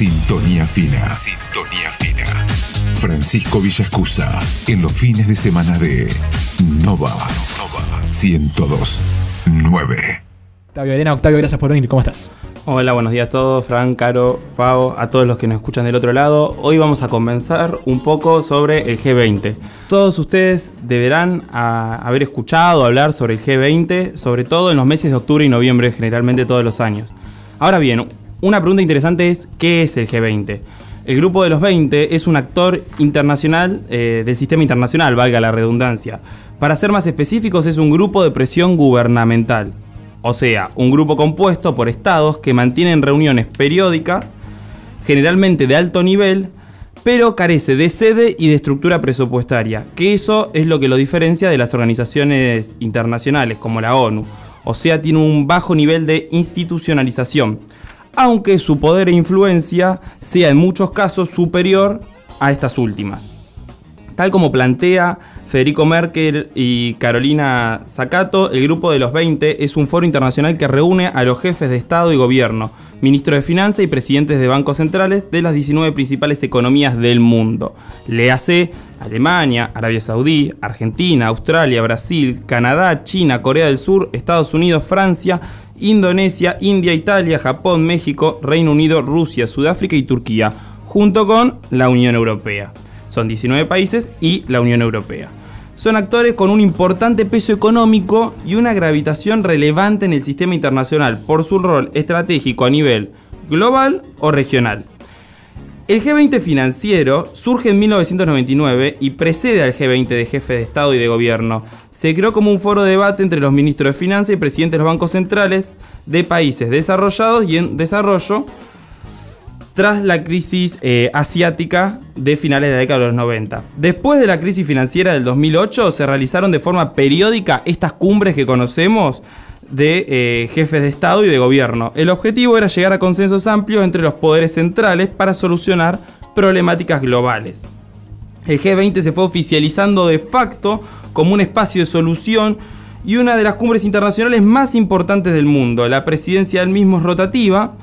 Sintonía fina. Sintonía fina. Francisco Villascusa en los fines de semana de Nova. Nova 102.9. Octavio Elena, Octavio, gracias por venir. ¿Cómo estás? Hola, buenos días a todos, Fran, Caro, Pau, a todos los que nos escuchan del otro lado. Hoy vamos a comenzar un poco sobre el G20. Todos ustedes deberán a- haber escuchado hablar sobre el G20, sobre todo en los meses de octubre y noviembre, generalmente todos los años. Ahora bien, una pregunta interesante es, ¿qué es el G20? El Grupo de los 20 es un actor internacional eh, del sistema internacional, valga la redundancia. Para ser más específicos, es un grupo de presión gubernamental. O sea, un grupo compuesto por estados que mantienen reuniones periódicas, generalmente de alto nivel, pero carece de sede y de estructura presupuestaria, que eso es lo que lo diferencia de las organizaciones internacionales como la ONU. O sea, tiene un bajo nivel de institucionalización, aunque su poder e influencia sea en muchos casos superior a estas últimas. Tal como plantea Federico Merkel y Carolina Zacato, el Grupo de los 20 es un foro internacional que reúne a los jefes de Estado y Gobierno, ministros de Finanzas y presidentes de bancos centrales de las 19 principales economías del mundo. Léase Alemania, Arabia Saudí, Argentina, Australia, Brasil, Canadá, China, Corea del Sur, Estados Unidos, Francia, Indonesia, India, Italia, Japón, México, Reino Unido, Rusia, Sudáfrica y Turquía, junto con la Unión Europea. Son 19 países y la Unión Europea. Son actores con un importante peso económico y una gravitación relevante en el sistema internacional por su rol estratégico a nivel global o regional. El G20 financiero surge en 1999 y precede al G20 de jefe de Estado y de Gobierno. Se creó como un foro de debate entre los ministros de Finanzas y presidentes de los bancos centrales de países desarrollados y en desarrollo tras la crisis eh, asiática de finales de la década de los 90. Después de la crisis financiera del 2008 se realizaron de forma periódica estas cumbres que conocemos de eh, jefes de Estado y de gobierno. El objetivo era llegar a consensos amplios entre los poderes centrales para solucionar problemáticas globales. El G20 se fue oficializando de facto como un espacio de solución y una de las cumbres internacionales más importantes del mundo. La presidencia del mismo es rotativa.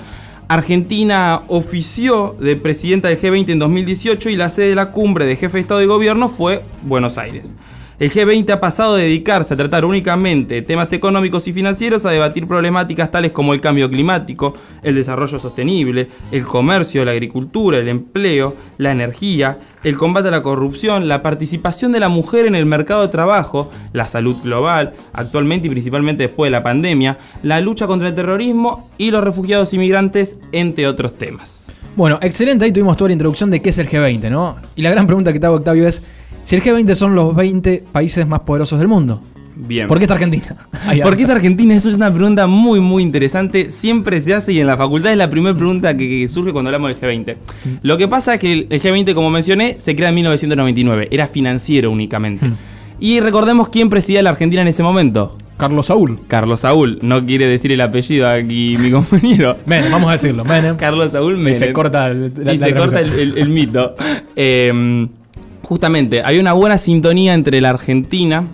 Argentina ofició de presidenta del G20 en 2018 y la sede de la cumbre de jefe de Estado y Gobierno fue Buenos Aires. El G20 ha pasado de dedicarse a tratar únicamente temas económicos y financieros a debatir problemáticas tales como el cambio climático, el desarrollo sostenible, el comercio, la agricultura, el empleo, la energía, el combate a la corrupción, la participación de la mujer en el mercado de trabajo, la salud global, actualmente y principalmente después de la pandemia, la lucha contra el terrorismo y los refugiados inmigrantes, entre otros temas. Bueno, excelente. Ahí tuvimos toda la introducción de qué es el G20, ¿no? Y la gran pregunta que te hago, Octavio, es: si el G20 son los 20 países más poderosos del mundo, Bien. ¿por qué está Argentina? ¿Por qué está Argentina? Eso es una pregunta muy, muy interesante. Siempre se hace y en la facultad es la primera pregunta que, que surge cuando hablamos del G20. Lo que pasa es que el, el G20, como mencioné, se crea en 1999. Era financiero únicamente. Hmm. Y recordemos quién presidía la Argentina en ese momento. Carlos Saúl. Carlos Saúl. No quiere decir el apellido aquí mi compañero. Menem, vamos a decirlo. Menem. Carlos Saúl Y Menem. se corta el- la- y la se corta el- el mito. Eh, justamente, hay una buena sintonía entre la Argentina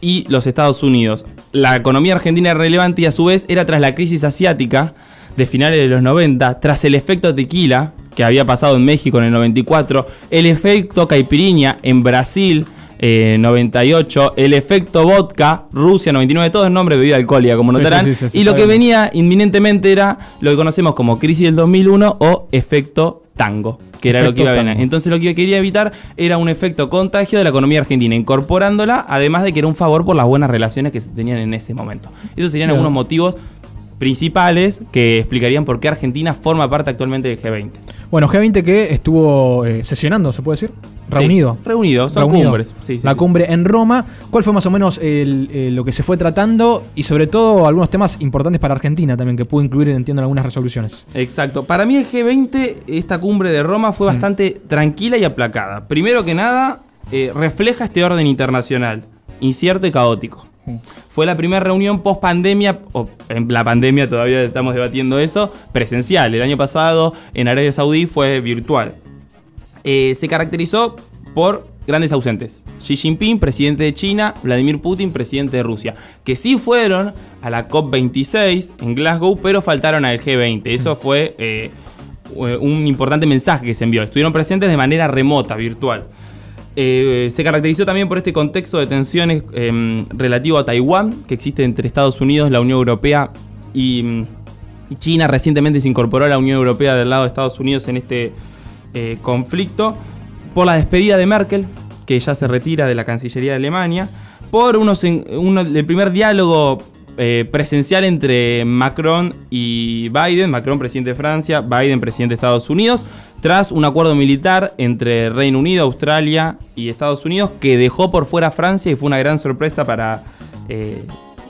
y los Estados Unidos. La economía argentina era relevante y a su vez era tras la crisis asiática de finales de los 90, tras el efecto tequila que había pasado en México en el 94, el efecto caipirinha en Brasil eh, 98, el efecto vodka, Rusia 99, todo es nombre de bebida alcohólica, como notarán. sí, sí, sí, y lo que venía inminentemente era lo que conocemos como crisis del 2001 o efecto tango, que era lo que iba a venir. Entonces lo que quería evitar era un efecto contagio de la economía argentina, incorporándola, además de que era un favor por las buenas relaciones que se tenían en ese momento. Esos serían Bien. algunos motivos principales que explicarían por qué Argentina forma parte actualmente del G20. Bueno, G20 que estuvo eh, sesionando, ¿se puede decir? Reunido. Sí, reunido, son Reunido. cumbres. Sí, sí, la cumbre en Roma. ¿Cuál fue más o menos el- eh, lo que se fue tratando? Y sobre todo algunos temas importantes para Argentina también, que pudo incluir, entiendo, en algunas resoluciones. Exacto. Para mí el G20, esta cumbre de Roma, fue bastante tranquila y aplacada. Primero que nada, eh, refleja este orden internacional, incierto y caótico. Fue la primera reunión post pandemia, o en la pandemia todavía estamos debatiendo eso, presencial. El año pasado en Arabia Saudí fue virtual. Eh, se caracterizó por grandes ausentes. Xi Jinping, presidente de China, Vladimir Putin, presidente de Rusia, que sí fueron a la COP26 en Glasgow, pero faltaron al G20. Eso fue eh, eh, un importante mensaje que se envió. Estuvieron presentes de manera remota, virtual. Eh, se caracterizó también por este contexto de tensiones em, relativo a Taiwán, que existe entre Estados Unidos, la Unión Europea y, y China. Recientemente se incorporó a la Unión Europea del lado de Estados Unidos en este eh, conflicto. Por la despedida de Merkel, que ya se retira de la Cancillería de Alemania. Por unos uno- el primer diálogo eh, presencial entre Macron y Biden, Macron presidente de Francia, Biden presidente de Estados Unidos, tras un acuerdo militar entre Reino Unido, Australia y Estados Unidos que dejó por fuera Francia y fue una gran sorpresa para eh,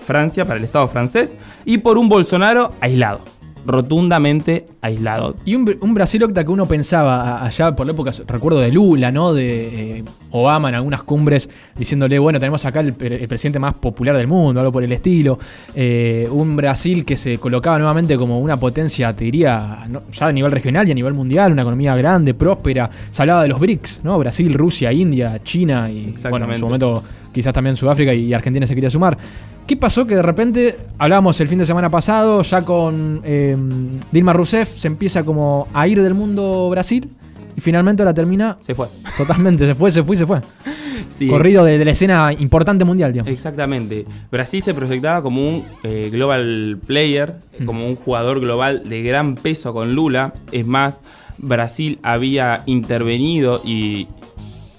Francia, para el Estado francés, y por un Bolsonaro aislado, rotundamente aislado. Y un, un Brasil Octa que uno pensaba allá por la época, recuerdo de Lula, ¿no? De eh, Obama en algunas cumbres diciéndole, bueno, tenemos acá el, pre- el presidente más popular del mundo, algo por el estilo. Eh, un Brasil que se colocaba nuevamente como una potencia, te diría, no, ya a nivel regional y a nivel mundial, una economía grande, próspera. Se hablaba de los BRICS, ¿no? Brasil, Rusia, India, China y, bueno, en su momento quizás también Sudáfrica y Argentina se quería sumar. ¿Qué pasó? Que de repente, hablábamos el fin de semana pasado, ya con eh, Dilma Rousseff, se empieza como a ir del mundo Brasil y finalmente ahora termina Se fue. totalmente, se fue, se fue se fue. Sí, Corrido de, de la escena importante mundial, digamos. Exactamente. Brasil se proyectaba como un eh, global player, Mm. como un jugador global de gran peso con Lula. Es más, Brasil había intervenido y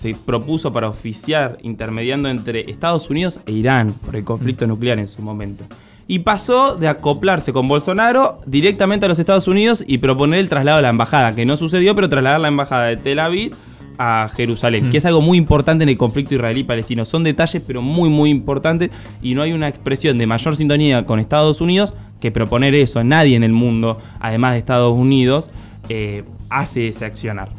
se propuso para oficiar intermediando entre Estados Unidos e Irán por el Mm. conflicto nuclear en su momento. Y pasó de acoplarse con Bolsonaro directamente a los Estados Unidos y proponer el traslado de la embajada, que no sucedió, pero trasladar la embajada de Tel Aviv a Jerusalén, Mm. que es algo muy importante en el conflicto israelí-palestino. Son detalles, pero muy, muy importantes, y no hay una expresión de mayor sintonía con Estados Unidos que proponer eso. Nadie en el mundo, además de Estados Unidos, eh, hace ese accionar.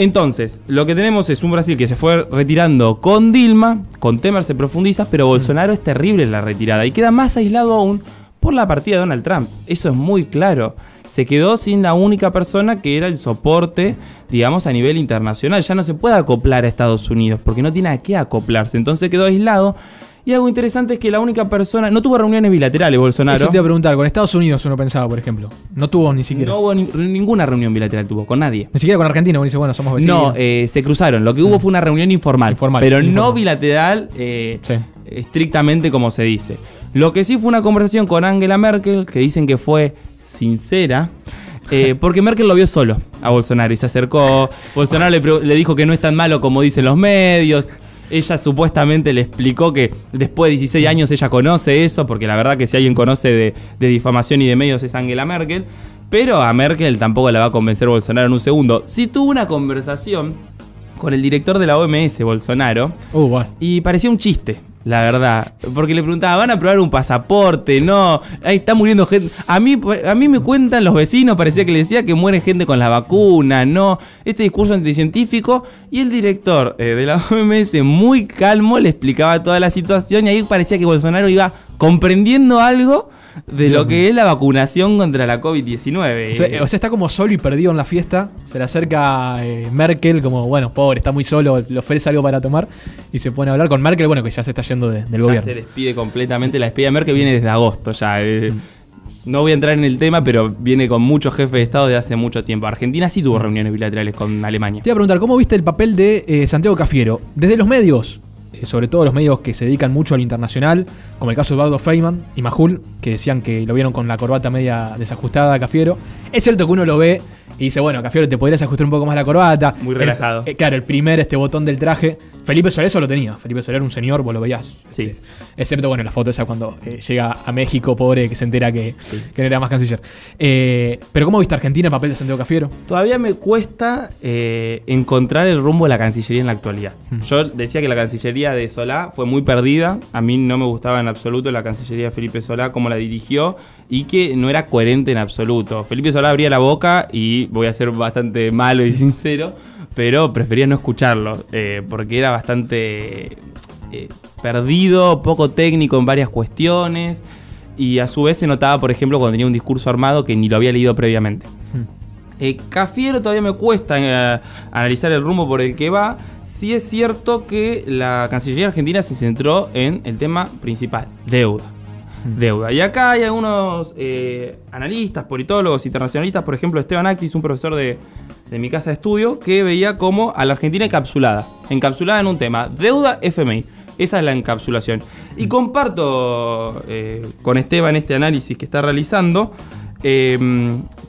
Entonces, lo que tenemos es un Brasil que se fue retirando con Dilma, con Temer se profundiza, pero Bolsonaro es terrible en la retirada y queda más aislado aún por la partida de Donald Trump. Eso es muy claro. Se quedó sin la única persona que era el soporte, digamos, a nivel internacional. Ya no se puede acoplar a Estados Unidos porque no tiene a qué acoplarse. Entonces quedó aislado. Y algo interesante es que la única persona. No tuvo reuniones bilaterales, Bolsonaro. Eso te iba a preguntar, con Estados Unidos uno pensaba, por ejemplo. No tuvo ni siquiera. No hubo ni- ninguna reunión bilateral, tuvo con nadie. Ni siquiera con Argentina, uno dice, bueno, somos vecinos. No, eh, se cruzaron. Lo que hubo fue una reunión informal. Informal, Pero no bilateral eh, Sí. estrictamente como se dice. Lo que sí fue una conversación con Angela Merkel, que dicen que fue sincera. eh, porque Merkel lo vio solo a Bolsonaro y se acercó. Bolsonaro le, le dijo que no es tan malo como dicen los medios. Ella supuestamente le explicó que después de 16 años ella conoce eso, porque la verdad que si alguien conoce de, de difamación y de medios es Angela Merkel. Pero a Merkel tampoco la va a convencer Bolsonaro en un segundo. Sí tuvo una conversación con el director de la OMS, Bolsonaro, Uh, y parecía un chiste, la verdad. Porque le preguntaba, ¿van a probar un pasaporte? No, ahí está muriendo gente. A mí, a mí me cuentan los vecinos, parecía que le decía que muere gente con la vacuna, no. Este discurso anticientífico. Y el director eh, de la OMS, muy calmo, le explicaba toda la situación. Y ahí parecía que Bolsonaro iba comprendiendo algo de lo que es la vacunación contra la COVID-19. O sea, o sea, está como solo y perdido en la fiesta. Se le acerca eh, Merkel, como, bueno, pobre, está muy solo, le ofrece algo para tomar. Y se pone a hablar con Merkel, bueno, que ya se está yendo de- del ya gobierno. se despide completamente. La despedida de Merkel viene desde agosto ya. eh. No voy a entrar en el tema, pero viene con muchos jefes de Estado de hace mucho tiempo. Argentina sí tuvo reuniones bilaterales con Alemania. Te iba a preguntar, ¿cómo viste el papel de eh, Santiago Cafiero? Desde los medios, sobre todo los medios que se dedican mucho al internacional, como el caso de Eduardo Feynman y Majul, que decían que lo vieron con la corbata media desajustada Cafiero. Es cierto que uno lo ve y dice, bueno, Cafiero, te podrías ajustar un poco más la corbata. Muy El- relajado. eh, claro, el primer este botón del traje. Felipe Soler eso lo tenía. Felipe Soler era un señor, vos lo veías. Sí. Este, excepto, bueno, la foto esa cuando eh, llega a México, pobre, que se entera que, que no era más canciller. Eh, pero ¿cómo viste Argentina el papel de Santiago Cafiero? Todavía me cuesta eh, encontrar el rumbo de la Cancillería en la actualidad. Yo decía que la Cancillería de Solá fue muy perdida. A mí no me gustaba en absoluto la Cancillería de Felipe Solá, cómo la dirigió y que no era coherente en absoluto. Felipe Solá abría la boca y voy a ser bastante malo y sincero, pero prefería no escucharlo eh, porque era bastante eh, perdido, poco técnico en varias cuestiones. Y a su vez se notaba, por ejemplo, cuando tenía un discurso armado que ni lo había leído previamente. Eh, Cafiero todavía me cuesta eh, analizar el rumbo por el que va. Sí es cierto que la Cancillería Argentina se centró en el tema principal, deuda. Deuda. Y acá hay algunos eh, analistas, politólogos, internacionalistas, por ejemplo Esteban Actis, un profesor de, de mi casa de estudio, que veía como a la Argentina encapsulada, encapsulada en un tema, deuda FMI. Esa es la encapsulación. Y comparto eh, con Esteban este análisis que está realizando. Eh,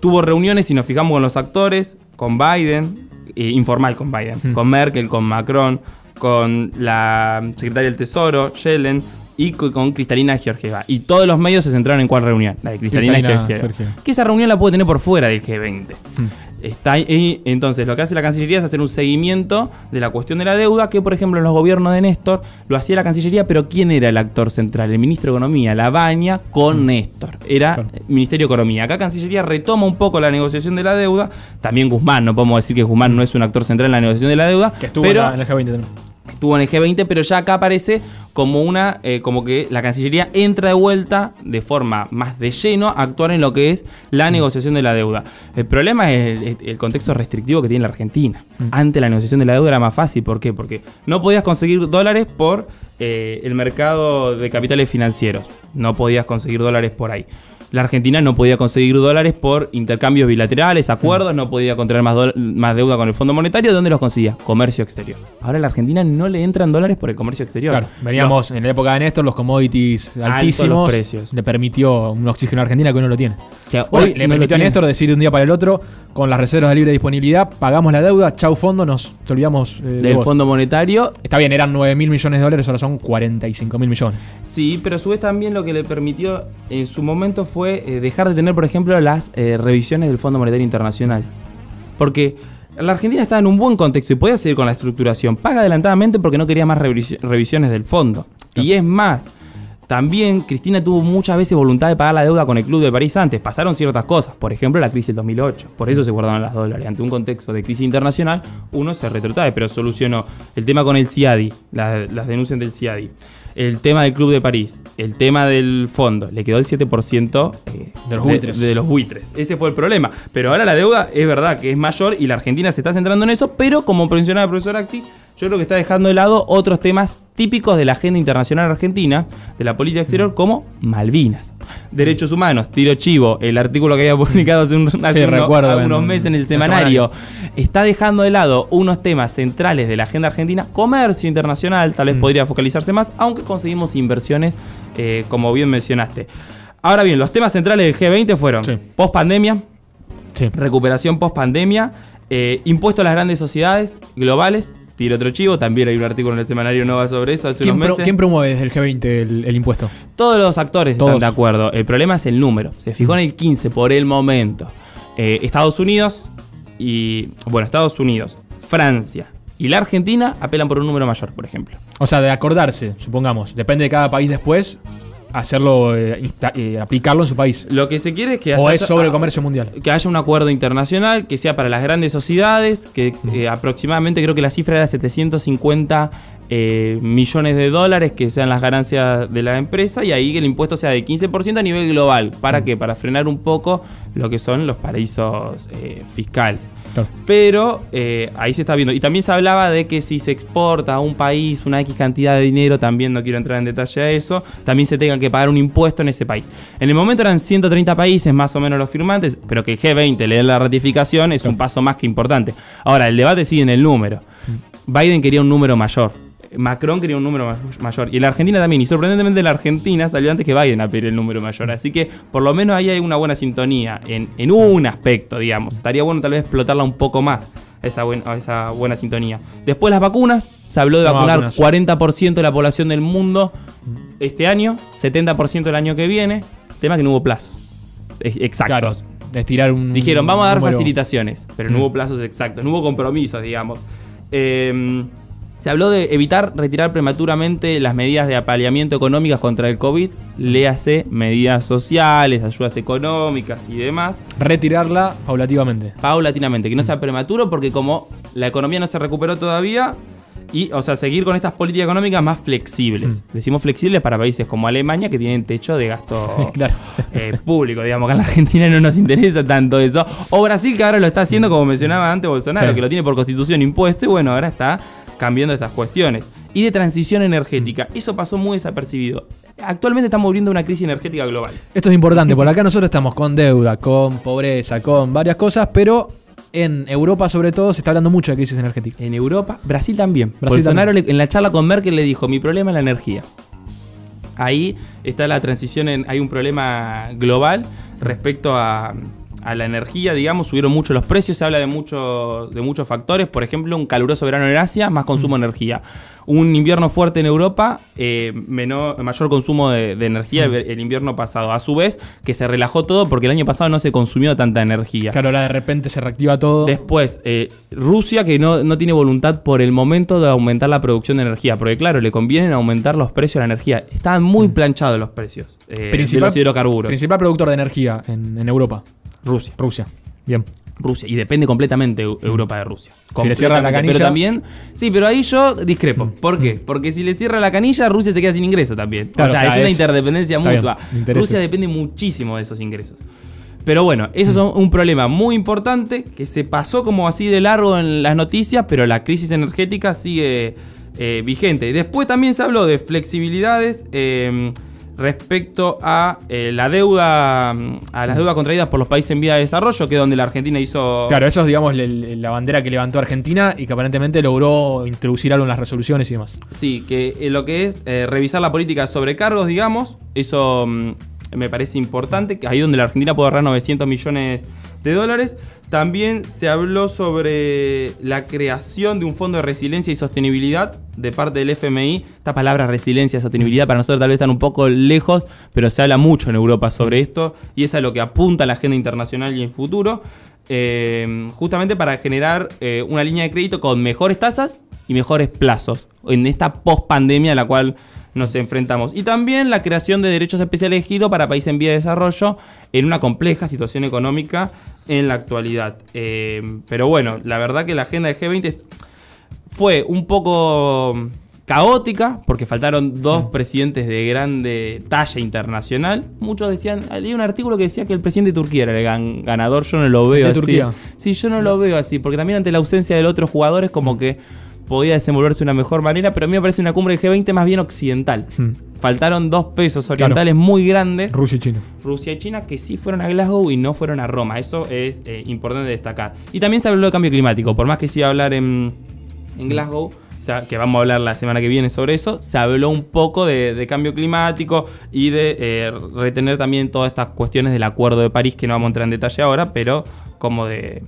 tuvo reuniones, si nos fijamos con los actores, con Biden, eh, informal con Biden, con Merkel, con Macron, con la secretaria del Tesoro, Yellen, y co- con Cristalina Georgieva. Y todos los medios se centraron en cuál reunión, la de Cristalina, Cristalina Georgieva. Georgieva. Que esa reunión la puede tener por fuera del G20. Hmm. Está ahí, entonces, lo que hace la Cancillería es hacer un seguimiento de la cuestión de la deuda, que por ejemplo en los gobiernos de Néstor lo hacía la Cancillería, pero ¿quién era el actor central? El ministro de Economía, la Baña, con Néstor. Era Claro. Ministerio de Economía. Acá Cancillería retoma un poco la negociación de la deuda. También Guzmán, no podemos decir que Guzmán no es un actor central en la negociación de la deuda. Que estuvo pero, en, la- en el G20 también. Estuvo en el G20, pero ya acá aparece como una, eh, como que la Cancillería entra de vuelta de forma más de lleno a actuar en lo que es la negociación de la deuda. El problema es el, el contexto restrictivo que tiene la Argentina. Antes la negociación de la deuda era más fácil, ¿por qué? Porque no podías conseguir dólares por eh, el mercado de capitales financieros, no podías conseguir dólares por ahí. La Argentina no podía conseguir dólares por intercambios bilaterales, acuerdos, no podía contraer más, más deuda con el Fondo Monetario. ¿Dónde los conseguía? Comercio exterior. Ahora a la Argentina no le entran dólares por el comercio exterior. Claro, veníamos en la época de Néstor, los commodities los altísimos. precios. Le permitió un oxígeno a Argentina que hoy no lo tiene. Que Bueno, hoy le no permitió a. Néstor decir de un día para el otro, con las reservas de libre disponibilidad, pagamos la deuda, chau fondo, nos olvidamos eh, de del. Fondo Monetario. Está bien, eran 9 mil millones de dólares, ahora son 45 mil millones. Sí, pero a su vez también lo que le permitió en su momento fue eh, dejar de tener, por ejemplo, las eh, revisiones del Fondo Monetario Internacional. Porque la Argentina estaba en un buen contexto y podía seguir con la estructuración. Paga adelantadamente porque no quería más revisi- revisiones del fondo. Y es más, también Cristina tuvo muchas veces voluntad de pagar la deuda con el Club de París antes. Pasaron ciertas cosas, por ejemplo la crisis del 2008. Por eso se guardaron las dólares. Ante un contexto de crisis internacional, uno se retrotrae, pero solucionó el tema con el CIADI, la- las denuncias del CIADI, el tema del Club de París, el tema del fondo. Le quedó el 7% eh, De los buitres. de los buitres. Ese fue el problema. Pero ahora la deuda es verdad que es mayor y la Argentina se está centrando en eso, pero como mencionaba el profesor Actis, yo creo que está dejando de lado otros temas típicos de la agenda internacional argentina, de la política exterior, como Malvinas. Derechos humanos, tiro chivo, el artículo que había publicado hace, un, hace Sí, uno- recuerdo algunos en- meses en el semanario, está dejando de lado unos temas centrales de la agenda argentina, comercio internacional, tal vez Mm. podría focalizarse más, aunque conseguimos inversiones, eh, como bien mencionaste. Ahora bien, los temas centrales del G20 fueron Sí. post pandemia, Sí. recuperación post pandemia, eh, impuesto a las grandes sociedades globales. Tiro otro chivo, también hay un artículo en el semanario Nova sobre eso hace ¿Quién, unos pro- meses. quién promueve desde el G20 el, el impuesto? Todos los actores Todos. están de acuerdo. El problema es el número. Se fijó en el 15 por el momento. Eh, Estados Unidos y. Bueno, Estados Unidos, Francia y la Argentina apelan por un número mayor, por ejemplo. O sea, de acordarse, supongamos. Depende de cada país después, hacerlo, eh, insta- eh, aplicarlo en su país. Lo que se quiere es que O haya- es sobre el comercio mundial. que haya un acuerdo internacional que sea para las grandes sociedades, que Mm. eh, aproximadamente creo que la cifra era 750 eh, millones de dólares que sean las ganancias de la empresa y ahí que el impuesto sea de 15% a nivel global. ¿Para Mm. qué? Para frenar un poco lo que son los paraísos fiscales. Claro. Pero eh, ahí se está viendo. Y también se hablaba de que si se exporta a un país una X cantidad de dinero, también no quiero entrar en detalle a eso, también se tenga que pagar un impuesto en ese país. En el momento eran 130 países más o menos los firmantes, pero que el G20 le dé la ratificación es un paso más que importante. Ahora, el debate sigue en el número. Biden quería un número mayor. Macron quería un número ma- mayor. Y la Argentina también. Y sorprendentemente la Argentina salió antes que Biden a pedir el número mayor. Así que por lo menos ahí hay una buena sintonía en, en un aspecto, digamos. Estaría bueno tal vez explotarla un poco más, esa, buen- esa buena sintonía. Después las vacunas. Se habló de No, vacunar vacunas. 40% de la población del mundo este año, 70% el año que viene. Tema que no hubo plazos. ex- Exactos. Claro, estirar un. Dijeron, vamos a dar número- facilitaciones, pero no Mm. hubo plazos exactos, no hubo compromisos, digamos. Eh, se habló de evitar retirar prematuramente las medidas de apaleamiento económicas contra el COVID, léase medidas sociales, ayudas económicas y demás, Retirarla paulativamente. paulatinamente, que no sea prematuro porque como la economía no se recuperó todavía, y, o sea, seguir con estas políticas económicas más flexibles. Mm. Decimos flexibles para países como Alemania que tienen techo de gasto Claro. eh, público, digamos, que en la Argentina no nos interesa tanto eso. O Brasil, que ahora lo está haciendo, como mencionaba antes Bolsonaro, Sí. que lo tiene por constitución impuesto, y bueno, ahora está cambiando estas cuestiones. Y de transición energética. Eso pasó muy desapercibido. actualmente estamos viviendo una crisis energética global. Esto es importante, por acá nosotros estamos con deuda, con pobreza, con varias cosas, pero en Europa sobre todo se está hablando mucho de crisis energética. En Europa, Brasil también. Brasil Bolsonaro le- en la charla con Merkel le dijo, mi problema es la energía. Ahí está la transición, en, hay un problema global respecto a, a la energía, digamos, subieron mucho los precios, se habla de, mucho, de muchos factores, por ejemplo, un caluroso verano en Asia, más consumo de energía. Un invierno fuerte en Europa, eh, menor, mayor consumo de, de energía el, el invierno pasado. A su vez, que se relajó todo porque el año pasado no se consumió tanta energía. Claro, ahora de repente se reactiva todo. Después, eh, Rusia que no, no tiene voluntad por el momento de aumentar la producción de energía, porque claro, le conviene aumentar los precios de la energía. Estaban muy planchados los precios eh, de los hidrocarburos. principal productor de energía en, en Europa, Rusia. Rusia. Bien. Rusia. Y depende completamente Eu- Europa de Rusia. Si le cierran la canilla- Pero también. Sí, pero ahí yo discrepo. ¿Por qué? Porque si le cierra la canilla, Rusia se queda sin ingreso también. Claro, o sea, o sea, es una interdependencia bien, mutua. Rusia depende muchísimo de esos ingresos. Pero bueno, eso es un problema muy importante que se pasó como así de largo en las noticias, pero la crisis energética sigue eh, vigente. Después también se habló de flexibilidades eh, respecto a eh, la deuda, mm, a las deudas contraídas por los países en vía de desarrollo, que es donde la Argentina hizo Claro, eso es, digamos, la bandera que levantó Argentina y que aparentemente logró introducir algo en las resoluciones y demás. Sí, que eh, lo que es eh, revisar la política de sobrecargos, digamos, eso mm, me parece importante, que ahí donde la Argentina puede ahorrar 900 millones de dólares. También se habló sobre la creación de un fondo de resiliencia y sostenibilidad de parte del FMI. Esta palabra resiliencia y sostenibilidad para nosotros tal vez están un poco lejos, pero se habla mucho en Europa sobre esto y es a lo que apunta la agenda internacional y el futuro. eh, justamente para generar eh, una línea de crédito con mejores tasas y mejores plazos en esta post-pandemia a la cual nos enfrentamos. Y también la creación de derechos especiales elegidos para países en vía de desarrollo en una compleja situación económica en la actualidad. Eh, pero bueno, la verdad que la agenda de G20 fue un poco caótica porque faltaron dos presidentes de grande talla internacional. Muchos decían, leí un artículo que decía que el presidente de Turquía era el gan- ganador, yo no lo veo de así. Turquía? Sí, yo no lo veo así, porque también ante la ausencia del otro jugador es como que podía desenvolverse de una mejor manera, pero a mí me parece una cumbre de G20 más bien occidental. Hmm. Faltaron dos pesos orientales muy grandes. Rusia y China. Rusia y China que sí fueron a Glasgow y no fueron a Roma. Eso es eh, importante destacar. Y también se habló de cambio climático. Por más que se iba a hablar en, en Glasgow, o sea, que vamos a hablar la semana que viene sobre eso, se habló un poco de, de cambio climático y de eh, retener también todas estas cuestiones del Acuerdo de París, que no vamos a entrar en detalle ahora, pero como de,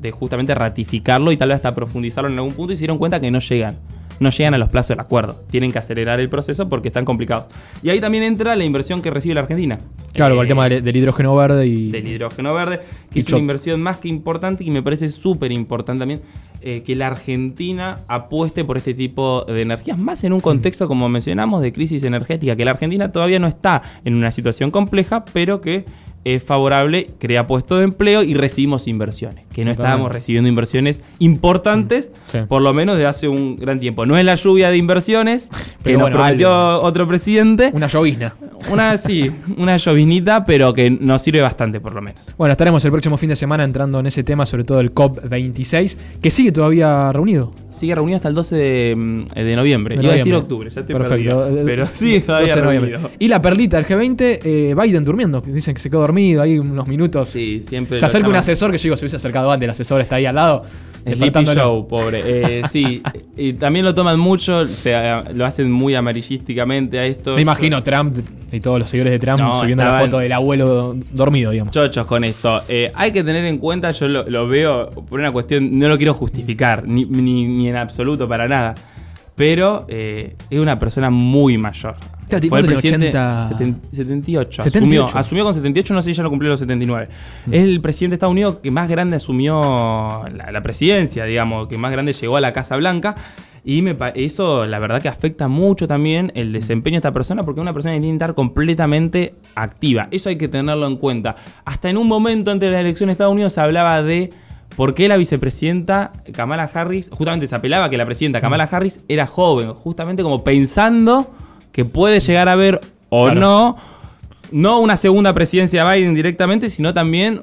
de justamente ratificarlo y tal vez hasta profundizarlo en algún punto y se dieron cuenta que no llegan. No llegan a los plazos del acuerdo. Tienen que acelerar el proceso porque están complicados. Y ahí también entra la inversión que recibe la Argentina. Claro, con el Eh, tema del, del hidrógeno verde y. del hidrógeno verde, que es una inversión más que importante y me parece súper importante también eh, que la Argentina apueste por este tipo de energías, más en un contexto, como mencionamos, de crisis energética, que la Argentina todavía no está en una situación compleja, pero que es favorable, crea puestos de empleo y recibimos inversiones, que no estábamos recibiendo inversiones importantes, Sí. por lo menos de hace un gran tiempo. No es la lluvia de inversiones que Pero nos bueno, prometió otro presidente, Una llovizna. una sí, una llovinita, pero que nos sirve bastante por lo menos. Bueno, estaremos el próximo fin de semana entrando en ese tema, sobre todo el COP26, que sigue todavía reunido. Sigue reunido hasta el 12 de, mm, de noviembre. De Iba a decir noviembre. octubre, ya estoy Perfecto. perdido. Eh, Pero sí, todavía 12 de noviembre. reunido. Y la perlita del G20, eh, Biden durmiendo. Dicen que se quedó dormido ahí unos minutos. Sí, siempre. se acerca un asesor que yo digo, se hubiese acercado antes, el asesor está ahí al lado. Sleepy. Show, pobre. Eh, sí, y también lo toman mucho, o sea, lo hacen muy amarillísticamente a esto. Me imagino Trump y todos los seguidores de Trump No, subiendo la foto del abuelo dormido, digamos. Chochos con esto. Eh, hay que tener en cuenta, yo lo, lo veo por una cuestión, no lo quiero justificar, ni, ni- ni en absoluto para nada. Pero eh, es una persona muy mayor. Claro, Fue el presidente 80. seten- 78. 78. Asumió, asumió con 78, no sé si ya lo cumplió los 79. Es el presidente de Estados Unidos que más grande asumió la, la presidencia, digamos, que más grande llegó a la Casa Blanca. Y me eso, la verdad, que afecta mucho también el desempeño de esta persona, porque es una persona que tiene que estar completamente activa. Eso hay que tenerlo en cuenta. Hasta en un momento antes de la elección de Estados Unidos se hablaba de por qué la vicepresidenta Kamala Harris, justamente se apelaba que la presidenta Kamala Harris era joven, justamente como pensando que puede llegar a haber o Claro. no, no una segunda presidencia de Biden directamente, sino también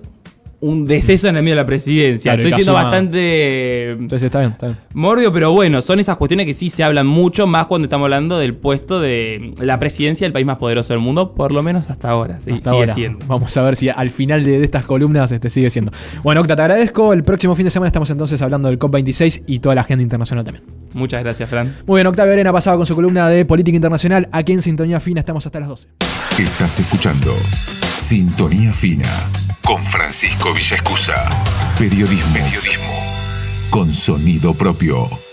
un deceso en el medio de la presidencia. Claro, Estoy siendo bastante Entonces está bien, está bien. mordio, pero bueno, son esas cuestiones que sí se hablan mucho, más cuando estamos hablando del puesto de la presidencia del país más poderoso del mundo, por lo menos hasta ahora. Sí, Hasta sigue ahora. siendo. Vamos a ver si al final de, de estas columnas este sigue siendo. Bueno, Octa, te agradezco. El próximo fin de semana estamos entonces hablando del COP26 y toda la agenda internacional también. Muchas gracias, Fran. Muy bien, Octavio Arena pasaba con su columna de política internacional. Aquí en Sintonía Fina estamos hasta las 12. Estás escuchando Sintonía Fina con Francisco Villaescusa. Periodismo, periodismo con sonido propio.